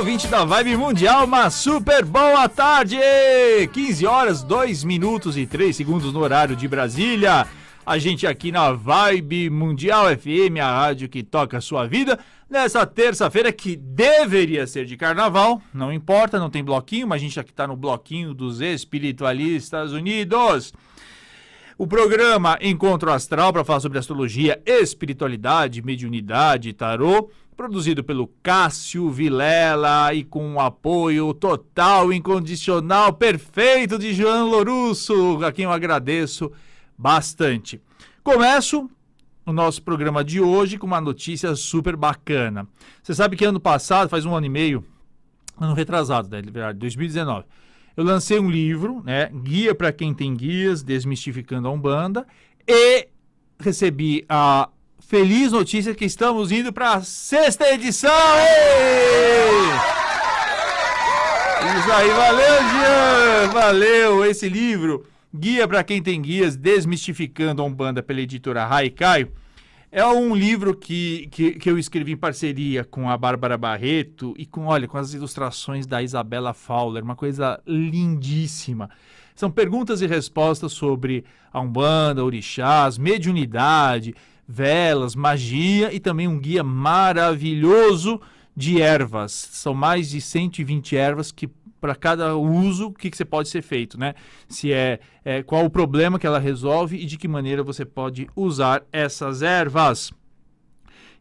ouvinte da Vibe Mundial, uma super boa tarde! 15 horas, 2 minutos e 3 segundos no horário de Brasília. A gente aqui na Vibe Mundial FM, a rádio que toca a sua vida, nessa terça-feira que deveria ser de carnaval, não importa, não tem bloquinho, mas a gente aqui tá no bloquinho dos espiritualistas unidos. O programa Encontro Astral para falar sobre astrologia, espiritualidade, mediunidade, tarô produzido pelo Cássio Vilela e com o apoio total, incondicional, perfeito de João Lorusso, a quem eu agradeço bastante. Começo o nosso programa de hoje com uma notícia super bacana. Você sabe que ano passado, faz um ano e meio, ano retrasado, né, 2019, eu lancei um livro, né, Guia para quem tem guias, desmistificando a Umbanda, e recebi a feliz notícia que estamos indo para a sexta edição! Ei! Isso aí, valeu, Jean! Valeu! Esse livro, Guia para quem tem guias, Desmistificando a Umbanda, pela editora Haikai, é um livro que, que, que, eu escrevi em parceria com a Bárbara Barreto e com, olha, com as ilustrações da Isabela Fowler, uma coisa lindíssima. São perguntas e respostas sobre a Umbanda, orixás, mediunidade, velas, magia e também um guia maravilhoso de ervas. São mais de 120 ervas que para cada uso, o que, que você pode ser feito, né? Se é, é, qual o problema que ela resolve e de que maneira você pode usar essas ervas.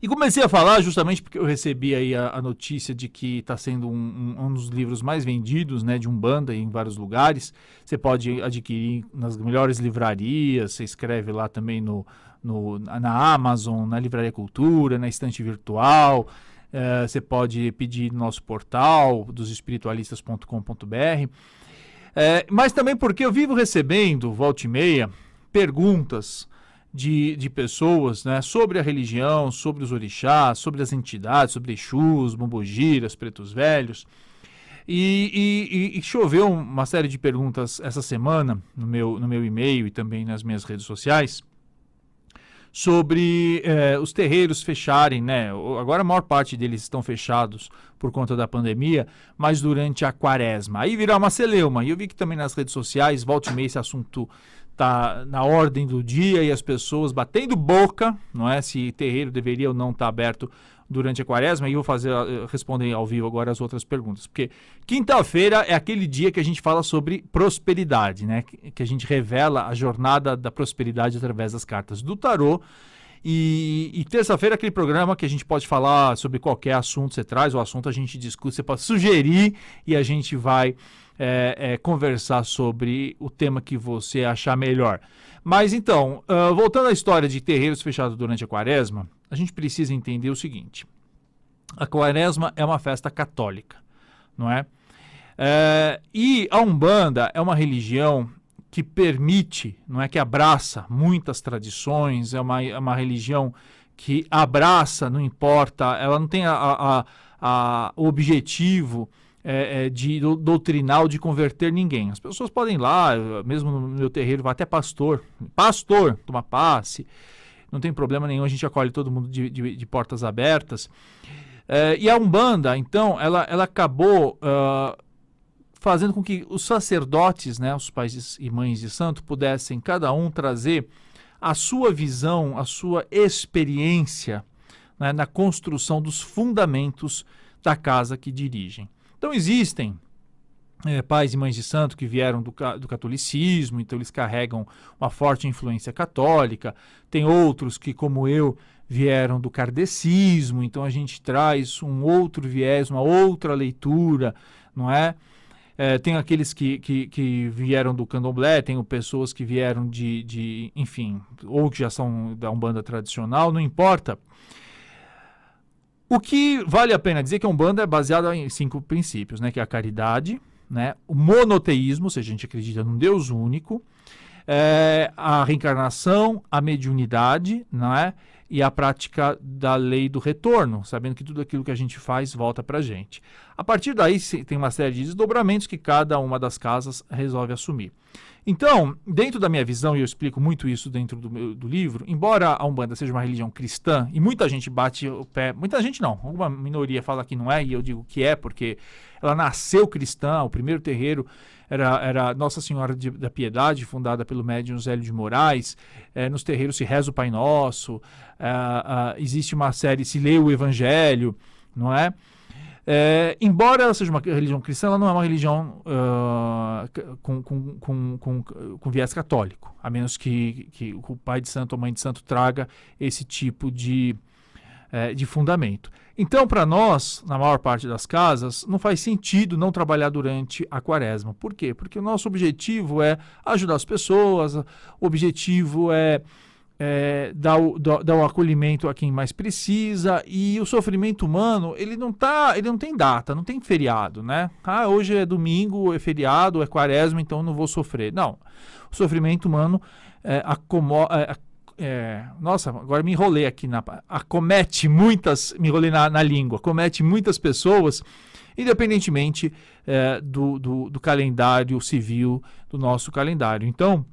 E comecei a falar justamente porque eu recebi aí a, a notícia de que está sendo um, um, um, dos livros mais vendidos, né, de Umbanda em vários lugares. Você pode adquirir nas melhores livrarias, você escreve lá também no, no, na Amazon, na Livraria Cultura, na estante virtual. É, você pode pedir no nosso portal dos espiritualistas.com.br. É, mas também porque eu vivo recebendo, volta e meia, perguntas de, de pessoas né, sobre a religião, sobre os orixás, sobre as entidades, sobre Exus, Bombogiras, Pretos Velhos. E, e, e, choveu uma série de perguntas essa semana no meu, no meu e-mail e também nas minhas redes sociais sobre é, os terreiros fecharem, né? Agora a maior parte deles estão fechados por conta da pandemia, mas durante a quaresma. Aí virá uma celeuma. E eu vi que também nas redes sociais, volta e meia, esse assunto tá na ordem do dia e as pessoas batendo boca, não é? Se terreiro deveria ou não estar tá aberto durante a quaresma e vou fazer eh, responder ao vivo agora as outras perguntas, porque quinta-feira é aquele dia que a gente fala sobre prosperidade, né? Que a gente revela a jornada da prosperidade através das cartas do tarô. E, e terça-feira é aquele programa que a gente pode falar sobre qualquer assunto você traz, o assunto a gente discute, você pode sugerir e a gente vai é, é, conversar sobre o tema que você achar melhor. Mas então, uh, voltando à história de terreiros fechados durante a quaresma, a gente precisa entender o seguinte: a quaresma é uma festa católica, não é? é e a Umbanda é uma religião que permite, não é que abraça muitas tradições, é uma, é uma religião que abraça, não importa, ela não tem a, a, a objetivo é, é, de do, doutrinal de converter ninguém. As pessoas podem ir lá, mesmo no meu terreiro, vai até pastor, pastor, tomar passe, não tem problema nenhum, a gente acolhe todo mundo de, de, de portas abertas. É, e a Umbanda, então, ela, ela acabou uh, fazendo com que os sacerdotes, né, os pais e mães de santo, pudessem cada um trazer a sua visão, a sua experiência né, na construção dos fundamentos da casa que dirigem. Então existem é, pais e mães de santo que vieram do, do, catolicismo, então eles carregam uma forte influência católica. Tem outros que, como eu, vieram do kardecismo, então a gente traz um outro viés, uma outra leitura, não é? é tem aqueles que, que, que, vieram do candomblé, tem pessoas que vieram de, de, enfim, ou que já são da Umbanda tradicional, não importa. O que vale a pena dizer é que a Umbanda é baseada em cinco princípios, né? Que é a caridade, né? o monoteísmo, ou seja, a gente acredita num Deus único, é, a reencarnação, a mediunidade, não é? E a prática da lei do retorno, sabendo que tudo aquilo que a gente faz volta para a gente. A partir daí tem uma série de desdobramentos que cada uma das casas resolve assumir. Então, dentro da minha visão, e eu explico muito isso dentro do, meu, do livro, embora a Umbanda seja uma religião cristã, e muita gente bate o pé, muita gente não, alguma minoria fala que não é, e eu digo que é, porque ela nasceu cristã, o primeiro terreiro era, era Nossa Senhora de, da Piedade, fundada pelo médium Zélio de Moraes. É, nos terreiros se reza o Pai Nosso, é, existe uma série, se lê o Evangelho, não é? É, embora ela seja uma religião cristã, ela não é uma religião uh, com, com, com, com, com viés católico, a menos que, que o pai de santo ou mãe de santo traga esse tipo de, é, de fundamento. Então, para nós, na maior parte das casas, não faz sentido não trabalhar durante a quaresma. Por quê? Porque o nosso objetivo é ajudar as pessoas, o objetivo é, é dar, o, dar o acolhimento a quem mais precisa e o sofrimento humano, ele não tá, ele não tem data, não tem feriado, né? Ah, hoje é domingo, é feriado, é quaresma, então não vou sofrer. Não. O sofrimento humano é, acomoda, é, é, nossa, agora me enrolei aqui na. Acomete muitas. Me enrolei na, na língua. Comete muitas pessoas, independentemente é, do, do, do, calendário civil, do nosso calendário. Então,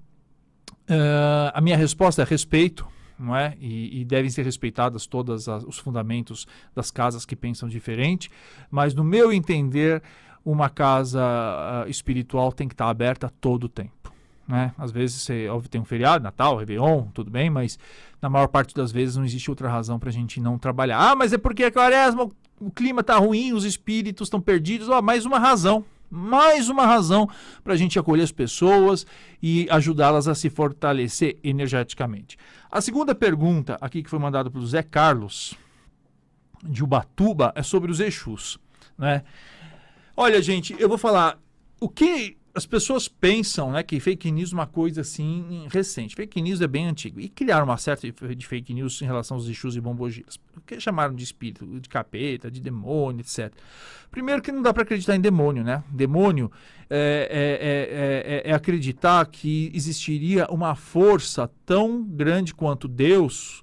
é, a minha resposta é respeito. Não é? E, e devem ser respeitadas todos os fundamentos das casas que pensam diferente, mas no meu entender, uma casa uh, espiritual tem que estar aberta todo o tempo né? Às vezes você óbvio, tem um feriado, Natal, Réveillon, tudo bem, mas na maior parte das vezes não existe outra razão para a gente não trabalhar. Ah, mas é porque a quaresma, o clima está ruim, os espíritos estão perdidos. Oh, mais uma razão, mais uma razão para a gente acolher as pessoas e ajudá-las a se fortalecer energeticamente. A segunda pergunta aqui que foi mandada pelo Zé Carlos de Ubatuba é sobre os Exus, né? Olha, gente, eu vou falar o que as pessoas pensam né, que fake news é uma coisa assim recente. Fake news é bem antigo. E criaram uma certa de fake news em relação aos Exus e Bombogiras. O que chamaram de espírito, de capeta, de demônio, etc. Primeiro que não dá para acreditar em demônio, né? Demônio é, é, é, é, acreditar que existiria uma força tão grande quanto Deus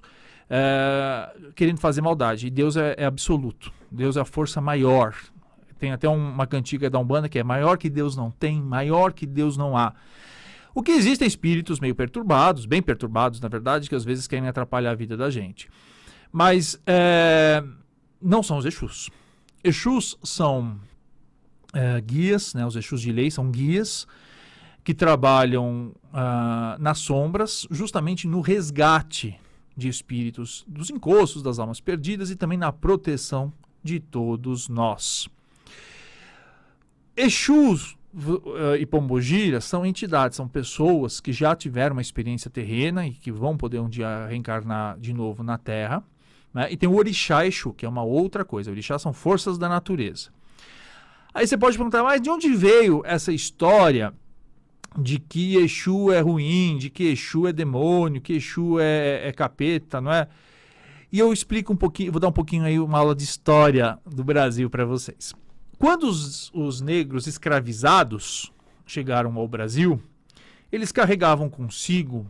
querendo fazer maldade. E Deus é absoluto. Deus é a força maior, tem até uma cantiga da Umbanda que é maior que Deus não tem, maior que Deus não há. O que existem espíritos meio perturbados, bem perturbados, na verdade, que às vezes querem atrapalhar a vida da gente. Mas é, não são os Exus. Exus são é, guias, né, os Exus de lei são guias que trabalham uh, nas sombras, justamente no resgate de espíritos dos encostos, das almas perdidas e também na proteção de todos nós. Exus uh, e Pombogira são entidades, são pessoas que já tiveram uma experiência terrena e que vão poder um dia reencarnar de novo na Terra. Né? E tem o Orixá Exu, que é uma outra coisa. Orixá são forças da natureza. Aí você pode perguntar, mas de onde veio essa história de que Exu é ruim, de que Exu é demônio, que Exu é, é capeta, não é? E eu explico um pouquinho, vou dar um pouquinho aí uma aula de história do Brasil para vocês. Quando os, os negros escravizados chegaram ao Brasil, eles carregavam consigo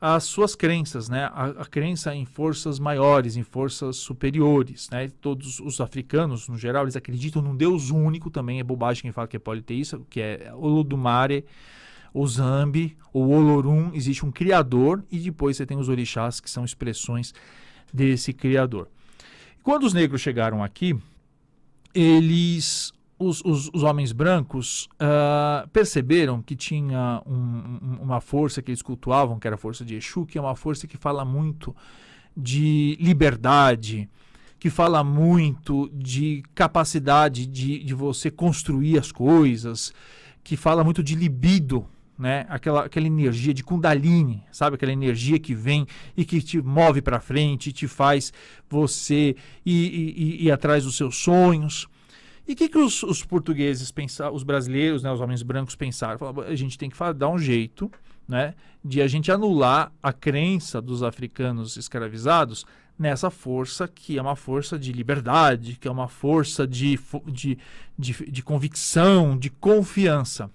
as suas crenças, né? A, a, crença em forças maiores, em forças superiores, né? Todos os africanos, no geral, eles acreditam num Deus único, também é bobagem quem fala que é politeísta, que é Olodumare, o Zambi, o Olorum, existe um criador e depois você tem os orixás, que são expressões desse criador. Quando os negros chegaram aqui, eles, os, os, os homens brancos, uh, perceberam que tinha um, um, uma força que eles cultuavam, que era a força de Exu, que é uma força que fala muito de liberdade, que fala muito de capacidade de, de você construir as coisas, que fala muito de libido, né? Aquela, aquela energia de Kundalini, sabe? Aquela energia que vem e que te move para frente, te faz você ir, ir, ir, atrás dos seus sonhos. E o que, que os, os, portugueses pensaram, os brasileiros, né, os homens brancos pensaram? Falaram, a gente tem que dar um jeito né, de a gente anular a crença dos africanos escravizados nessa força que é uma força de liberdade, que é uma força de, de, de, de convicção, de confiança.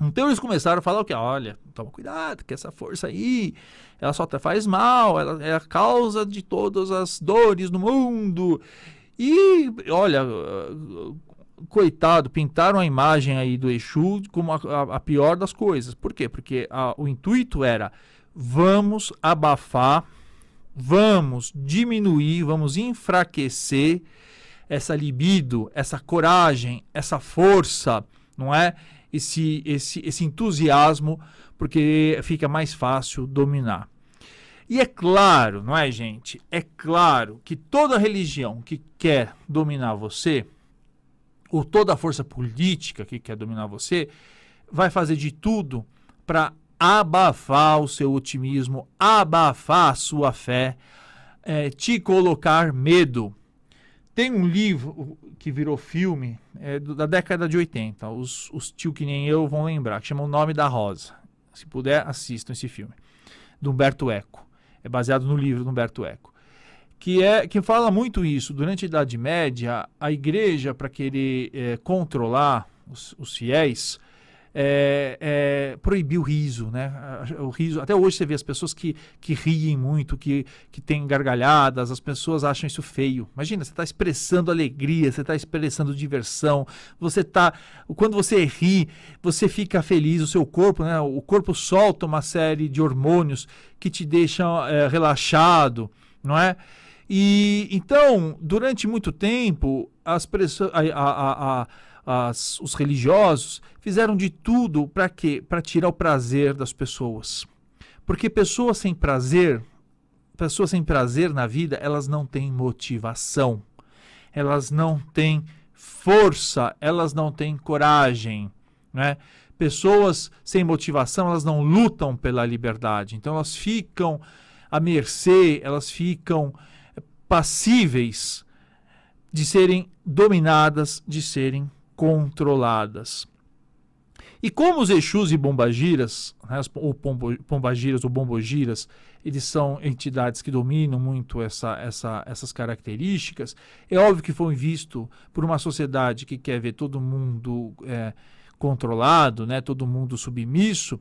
Então eles começaram a falar o que? Olha, toma cuidado, que essa força aí, ela só te faz mal, ela é a causa de todas as dores no mundo. E, olha, coitado, pintaram a imagem aí do Exu como a, a, pior das coisas. Por quê? Porque a, o intuito era vamos abafar, vamos diminuir, vamos enfraquecer essa libido, essa coragem, essa força, não é? Esse, esse, esse entusiasmo, porque fica mais fácil dominar. E é claro, não é, gente? É claro que toda religião que quer dominar você, ou toda força política que quer dominar você, vai fazer de tudo para abafar o seu otimismo, abafar a sua fé, é, te colocar medo. Tem um livro que virou filme é, da década de 80, os, os tio que nem eu vão lembrar, que chama O Nome da Rosa. Se puder, assistam esse filme, do Humberto Eco. É baseado no livro do Humberto Eco. Que, é, que fala muito isso. Durante a Idade Média, a igreja, para querer é, controlar os, os fiéis, é, é, proibir o riso, né? O riso, até hoje você vê as pessoas que, que riem muito, que, que têm gargalhadas, as pessoas acham isso feio. Imagina, você está expressando alegria, você está expressando diversão, você está, quando você ri, você fica feliz, o seu corpo, né? O corpo solta uma série de hormônios que te deixam é, relaxado, não é? E então, durante muito tempo, as pessoas, a, a, a as, os religiosos fizeram de tudo para quê? Para tirar o prazer das pessoas. Porque pessoas sem prazer, pessoas sem prazer na vida, elas não têm motivação, elas não têm força, elas não têm coragem, né? Pessoas sem motivação, elas não lutam pela liberdade. Então elas ficam à mercê, elas ficam passíveis de serem dominadas, de serem controladas. E como os Exus e Bombagiras, né, ou Pombagiras ou Bombogiras, eles são entidades que dominam muito essa, essa, essas características, é óbvio que foi visto por uma sociedade que quer ver todo mundo é, controlado, né, todo mundo submisso,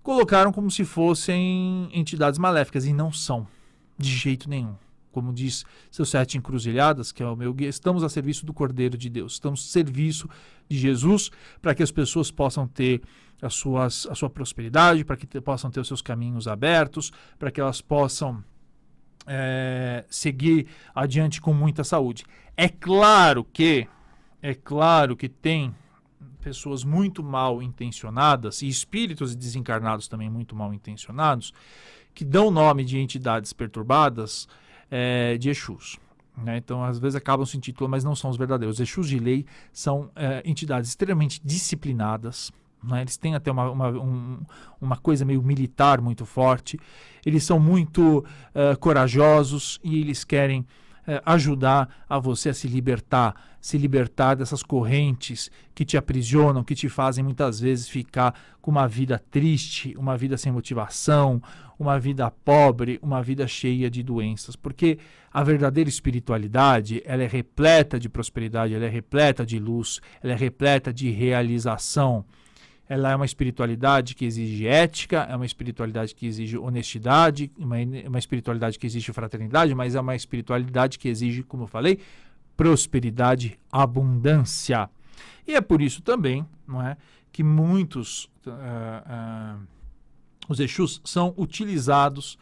colocaram como se fossem entidades maléficas, e não são, de jeito nenhum como diz seus sete encruzilhadas, que é o meu guia, estamos a serviço do Cordeiro de Deus, estamos a serviço de Jesus para que as pessoas possam ter as suas, a sua prosperidade, para que possam ter os seus caminhos abertos, para que elas possam é, seguir adiante com muita saúde. É claro que, é claro que tem pessoas muito mal intencionadas e espíritos desencarnados também muito mal intencionados que dão nome de entidades perturbadas é, de Exus. Né? Então, às vezes acabam se intitulando, mas não são os verdadeiros. Os Exus de lei são é, entidades extremamente disciplinadas. Né? Eles têm até uma, uma, um, uma coisa meio militar muito forte. Eles são muito uh, corajosos e eles querem é, ajudar a você a se libertar, se libertar dessas correntes que te aprisionam, que te fazem muitas vezes ficar com uma vida triste, uma vida sem motivação, uma vida pobre, uma vida cheia de doenças, porque a verdadeira espiritualidade, ela é repleta de prosperidade, ela é repleta de luz, ela é repleta de realização ela é uma espiritualidade que exige ética, é uma espiritualidade que exige honestidade, uma, uma espiritualidade que exige fraternidade, mas é uma espiritualidade que exige, como eu falei, prosperidade, abundância. E é por isso também não é, que muitos uh, uh, os Exus são utilizados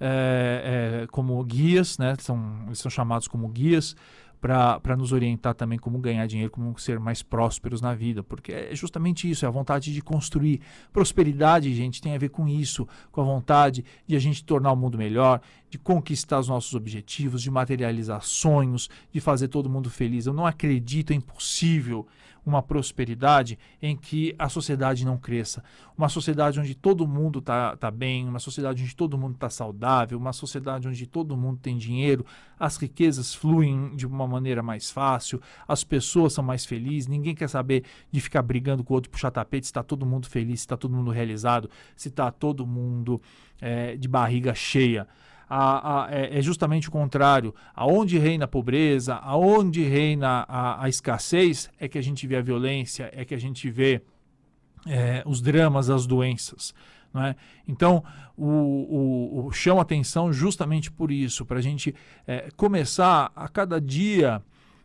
uh, como guias, né, são, eles são chamados como guias para nos orientar também como ganhar dinheiro, como ser mais prósperos na vida, porque é justamente isso, é a vontade de construir. Prosperidade, gente, tem a ver com isso, com a vontade de a gente tornar o mundo melhor, de conquistar os nossos objetivos, de materializar sonhos, de fazer todo mundo feliz. Eu não acredito, é impossível uma prosperidade em que a sociedade não cresça. Uma sociedade onde todo mundo está tá bem, uma sociedade onde todo mundo está saudável, uma sociedade onde todo mundo tem dinheiro, as riquezas fluem de uma maneira mais fácil, as pessoas são mais felizes, ninguém quer saber de ficar brigando com o outro, puxar tapete, se está todo mundo feliz, se está todo mundo realizado, se está todo mundo é, de barriga cheia a, a, é, é, justamente o contrário. Aonde reina a pobreza, aonde reina a, a escassez, é que a gente vê a violência, é que a gente vê é, os dramas, as doenças. É? Então, o, o, o atenção justamente por isso, para a gente é, começar a cada dia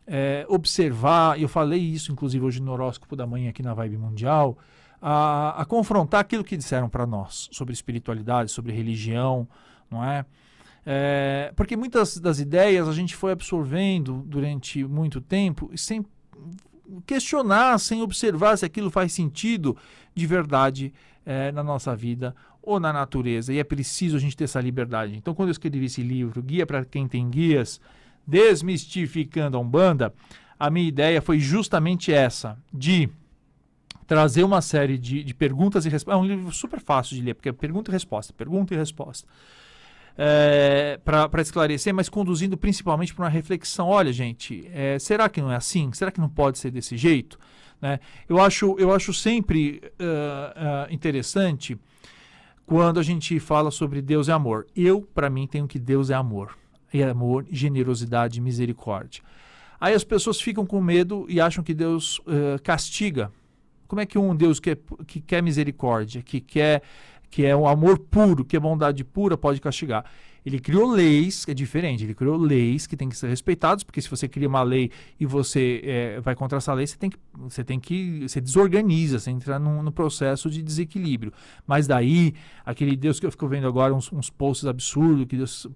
é, observar, eu falei isso inclusive hoje no horóscopo da manhã aqui na Vibe Mundial, a, a confrontar aquilo que disseram para nós sobre espiritualidade, sobre religião, não é? É? Porque muitas das ideias a gente foi absorvendo durante muito tempo sem questionar, sem observar se aquilo faz sentido de verdade é, na nossa vida ou na natureza. E é preciso a gente ter essa liberdade. Então, quando eu escrevi esse livro, Guia para quem tem guias, Desmistificando a Umbanda, a minha ideia foi justamente essa, de trazer uma série de, de perguntas e respostas. É um livro super fácil de ler, porque é pergunta e resposta, pergunta e resposta. É, para esclarecer, mas conduzindo principalmente para uma reflexão. Olha, gente, é, será que não é assim? Será que não pode ser desse jeito? Né? Eu, acho, eu acho sempre uh, uh, interessante quando a gente fala sobre Deus é amor. Eu, para mim, tenho que Deus é amor. E amor, generosidade misericórdia. Aí as pessoas ficam com medo e acham que Deus uh, castiga. Como é que um Deus que, é, que quer misericórdia, que quer que é um amor puro, que é bondade pura, pode castigar? Ele criou leis, que é diferente, ele criou leis que têm que ser respeitadas, porque se você cria uma lei e você é, vai contra essa lei, você tem que, você tem que, você desorganiza, você entra num, processo de desequilíbrio. Mas daí, aquele Deus que eu fico vendo agora, uns, uns posts absurdos, que Deus,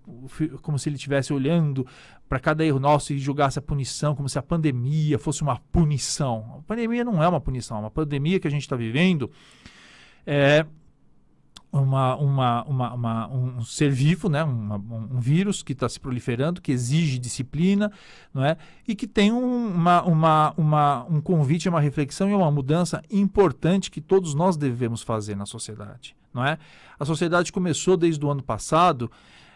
como se ele estivesse olhando para cada erro nosso e julgasse a punição, como se a pandemia fosse uma punição. A pandemia não é uma punição, é uma pandemia que a gente está vivendo é uma, uma, uma, uma, um ser vivo, né? um, um vírus que está se proliferando, que exige disciplina, não é? e que tem um, uma, uma, uma, um convite, uma reflexão e uma mudança importante que todos nós devemos fazer na sociedade. Não é? A sociedade começou desde o ano passado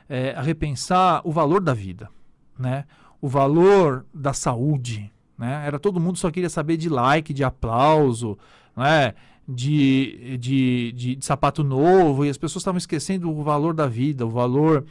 é, a repensar o valor da vida, né? o valor da saúde. Né? Era todo mundo só queria saber de like, de aplauso, não é? De, de, de, de sapato novo e as pessoas estavam esquecendo o valor da vida, o valor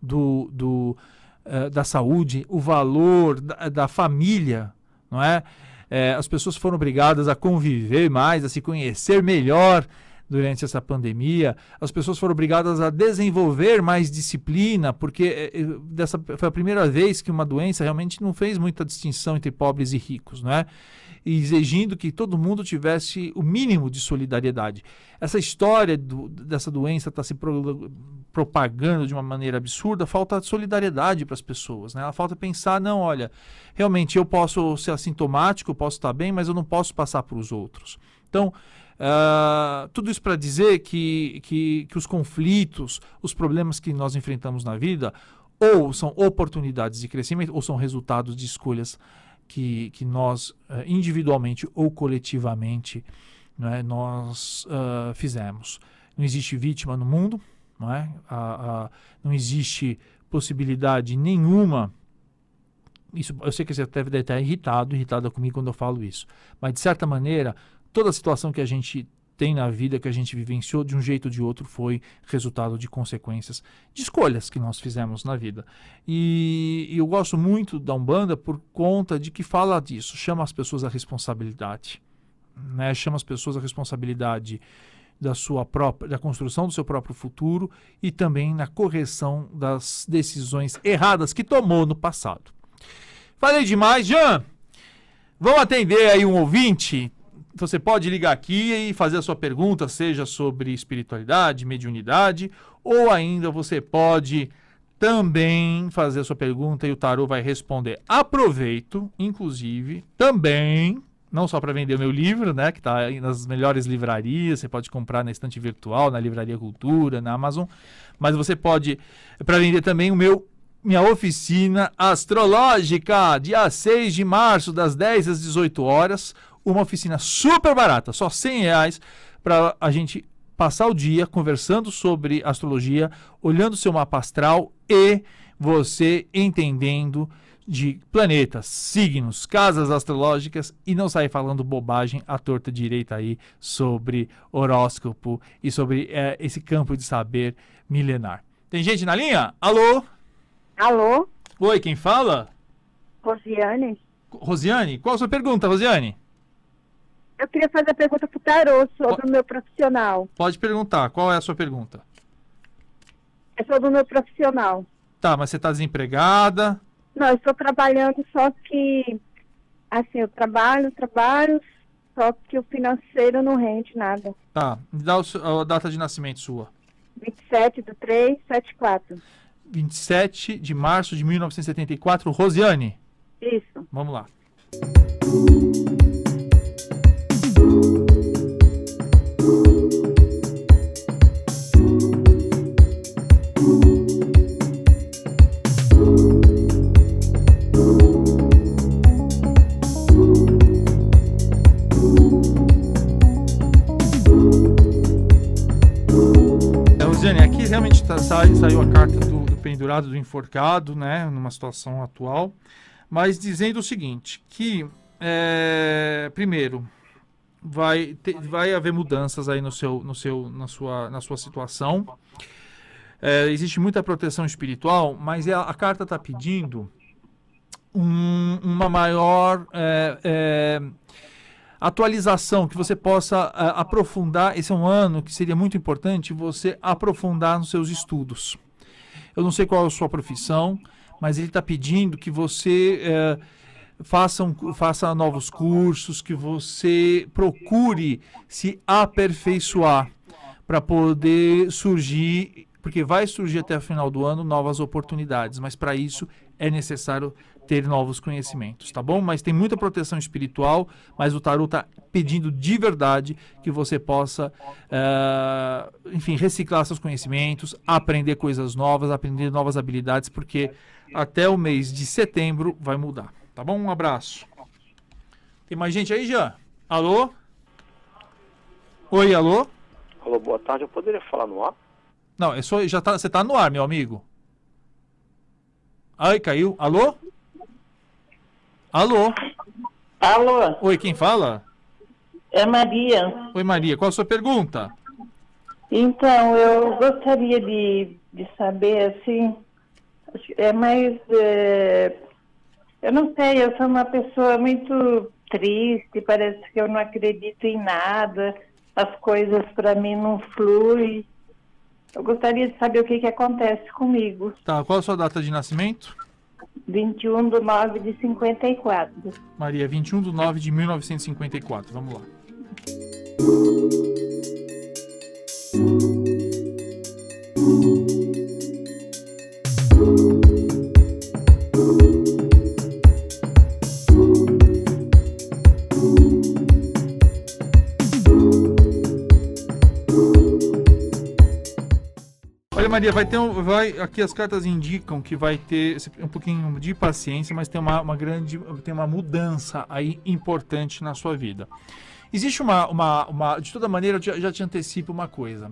do, do, uh, da saúde, o valor da, da família, não é? é? As pessoas foram obrigadas a conviver mais, a se conhecer melhor durante essa pandemia. As pessoas foram obrigadas a desenvolver mais disciplina, porque é, dessa foi a primeira vez que uma doença realmente não fez muita distinção entre pobres e ricos, não é? exigindo que todo mundo tivesse o mínimo de solidariedade. Essa história do, dessa doença está se pro, propagando de uma maneira absurda, falta solidariedade para as pessoas. Né? Ela falta pensar, não, olha, realmente eu posso ser assintomático, eu posso estar bem, mas eu não posso passar para os outros. Então, Uh, tudo isso para dizer que, que, que os conflitos, os problemas que nós enfrentamos na vida, ou são oportunidades de crescimento, ou são resultados de escolhas que, que nós, uh, individualmente ou coletivamente, né, nós uh, fizemos. Não existe vítima no mundo, não, é? não existe possibilidade nenhuma. Isso, eu sei que você deve estar irritado, irritada comigo quando eu falo isso, mas de certa maneira, toda a situação que a gente tem na vida que a gente vivenciou de um jeito ou de outro foi resultado de consequências de escolhas que nós fizemos na vida. E, e eu gosto muito da Umbanda por conta de que fala disso, chama as pessoas à responsabilidade, né? chama as pessoas à responsabilidade da sua própria da construção do seu próprio futuro e também na correção das decisões erradas que tomou no passado. Falei demais, Jean. Vamos atender aí um ouvinte você pode ligar aqui e fazer a sua pergunta, seja sobre espiritualidade, mediunidade, ou ainda você pode também fazer a sua pergunta e o tarô vai responder. Aproveito, inclusive, também, não só para vender o meu livro, né, que está nas melhores livrarias, você pode comprar na estante virtual, na Livraria Cultura, na Amazon, mas você pode, para vender também o meu minha oficina astrológica, dia 6 de março, das 10 às 18 horas uma oficina super barata, só 100 reais, para a gente passar o dia conversando sobre astrologia, olhando seu mapa astral e você entendendo de planetas, signos, casas astrológicas e não sair falando bobagem à torta direita aí sobre horóscopo e sobre é, esse campo de saber milenar. Tem gente na linha? Alô? Alô? Oi, quem fala? Rosiane. Rosiane? Qual a sua pergunta, Rosiane? Eu queria fazer a pergunta pro Tarô sobre o meu profissional. Pode perguntar. Qual é a sua pergunta? É sobre o meu profissional. Tá, mas você está desempregada? Não, eu estou trabalhando, só que, assim, eu trabalho, trabalho, só que o financeiro não rende nada. Tá, me dá o a data de nascimento sua. 27 do 3, 74. 27 de março de 1974. Rosiane, Isso. vamos lá. É, do enforcado, né, numa situação atual, mas dizendo o seguinte, que, é, primeiro, vai, ter- vai haver mudanças aí no seu, no seu, na, sua, na sua situação, É, existe muita proteção espiritual, mas é- a, a carta está pedindo um- uma maior é, é, atualização, que você possa ah, aprofundar. Esse é um ano que seria muito importante você aprofundar nos seus estudos. Eu não sei qual é a sua profissão, mas ele está pedindo que você eh, faça, um faça novos cursos, que você procure se aperfeiçoar para poder surgir, porque vai surgir até o final do ano novas oportunidades, mas para isso é necessário ter novos conhecimentos, tá bom? Mas tem muita proteção espiritual, mas o tarot está pedindo de verdade que você possa, eh, enfim, reciclar seus conhecimentos, aprender coisas novas, aprender novas habilidades, porque até o mês de setembro vai mudar, tá bom? Um abraço. Tem mais gente aí, Jean? Alô? Oi, alô? Alô, boa tarde. Eu poderia falar no ar? Não, é só, já tá, você tá no ar, meu amigo. Ai, caiu. Alô? Alô? Alô, Oi, quem fala? é Maria. Oi, Maria, qual a sua pergunta? Então, eu gostaria de, de saber, assim, é mais. é, eu não sei, eu sou uma pessoa muito triste, parece que eu não acredito em nada, as coisas para mim não fluem. Eu gostaria de saber o que, que acontece comigo. Tá, qual a sua data de nascimento? 21 de 9 de 54. Maria, 21 de 9 de 1954. Vamos lá. Maria, vai ter um, vai, aqui as cartas indicam que vai ter um pouquinho de paciência, mas tem uma, uma grande, tem uma mudança aí importante na sua vida. Existe uma, uma, uma de toda maneira, eu já, já te antecipo uma coisa.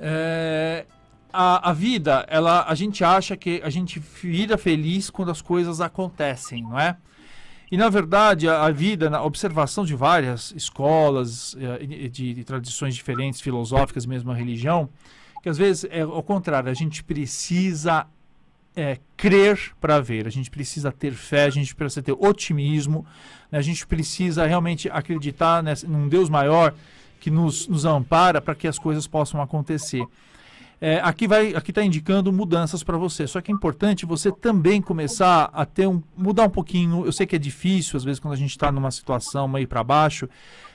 É, a, a vida, ela, a gente acha que a gente vira feliz quando as coisas acontecem, não é? E na verdade, a, a vida, na observação de várias escolas, eh, de, de tradições diferentes, filosóficas, mesmo a religião, que às vezes é ao contrário, a gente precisa é, crer para ver, a gente precisa ter fé, a gente precisa ter otimismo, né? a gente precisa realmente acreditar nessa, num Deus maior que nos, nos ampara para que as coisas possam acontecer. É, aqui vai, aqui está indicando mudanças para você. Só que é importante você também começar a ter um, mudar um pouquinho. Eu sei que é difícil às vezes quando a gente está numa situação meio para baixo,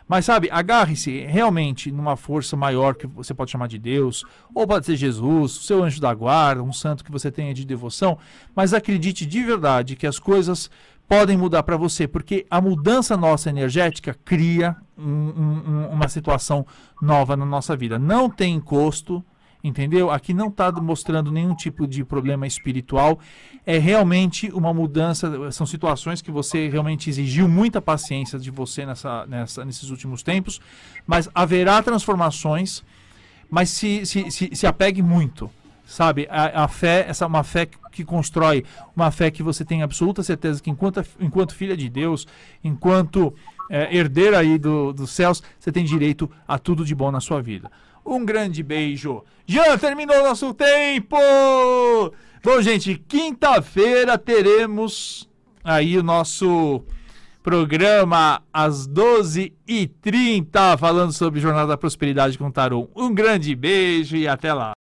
mas sabe, agarre-se realmente numa força maior que você pode chamar de Deus, ou pode ser Jesus, seu anjo da guarda, um santo que você tenha de devoção, mas acredite de verdade que as coisas podem mudar para você, porque a mudança nossa energética cria um- um- uma situação nova na nossa vida. Não tem encosto, entendeu? Aqui não está mostrando nenhum tipo de problema espiritual. É realmente uma mudança. São situações que você realmente exigiu muita paciência de você nessa, nessa, nesses últimos tempos, mas haverá transformações. Mas se, se, se, se apegue muito, sabe? A, a fé, essa uma fé que, que constrói, uma fé que você tem absoluta certeza que enquanto, enquanto filha de Deus, enquanto é, herdeira aí do, dos céus, você tem direito a tudo de bom na sua vida. Um grande beijo. Já terminou nosso tempo! Bom, gente, quinta-feira teremos aí o nosso programa às 12h30, falando sobre Jornada da Prosperidade com Tarô. Um grande beijo e até lá.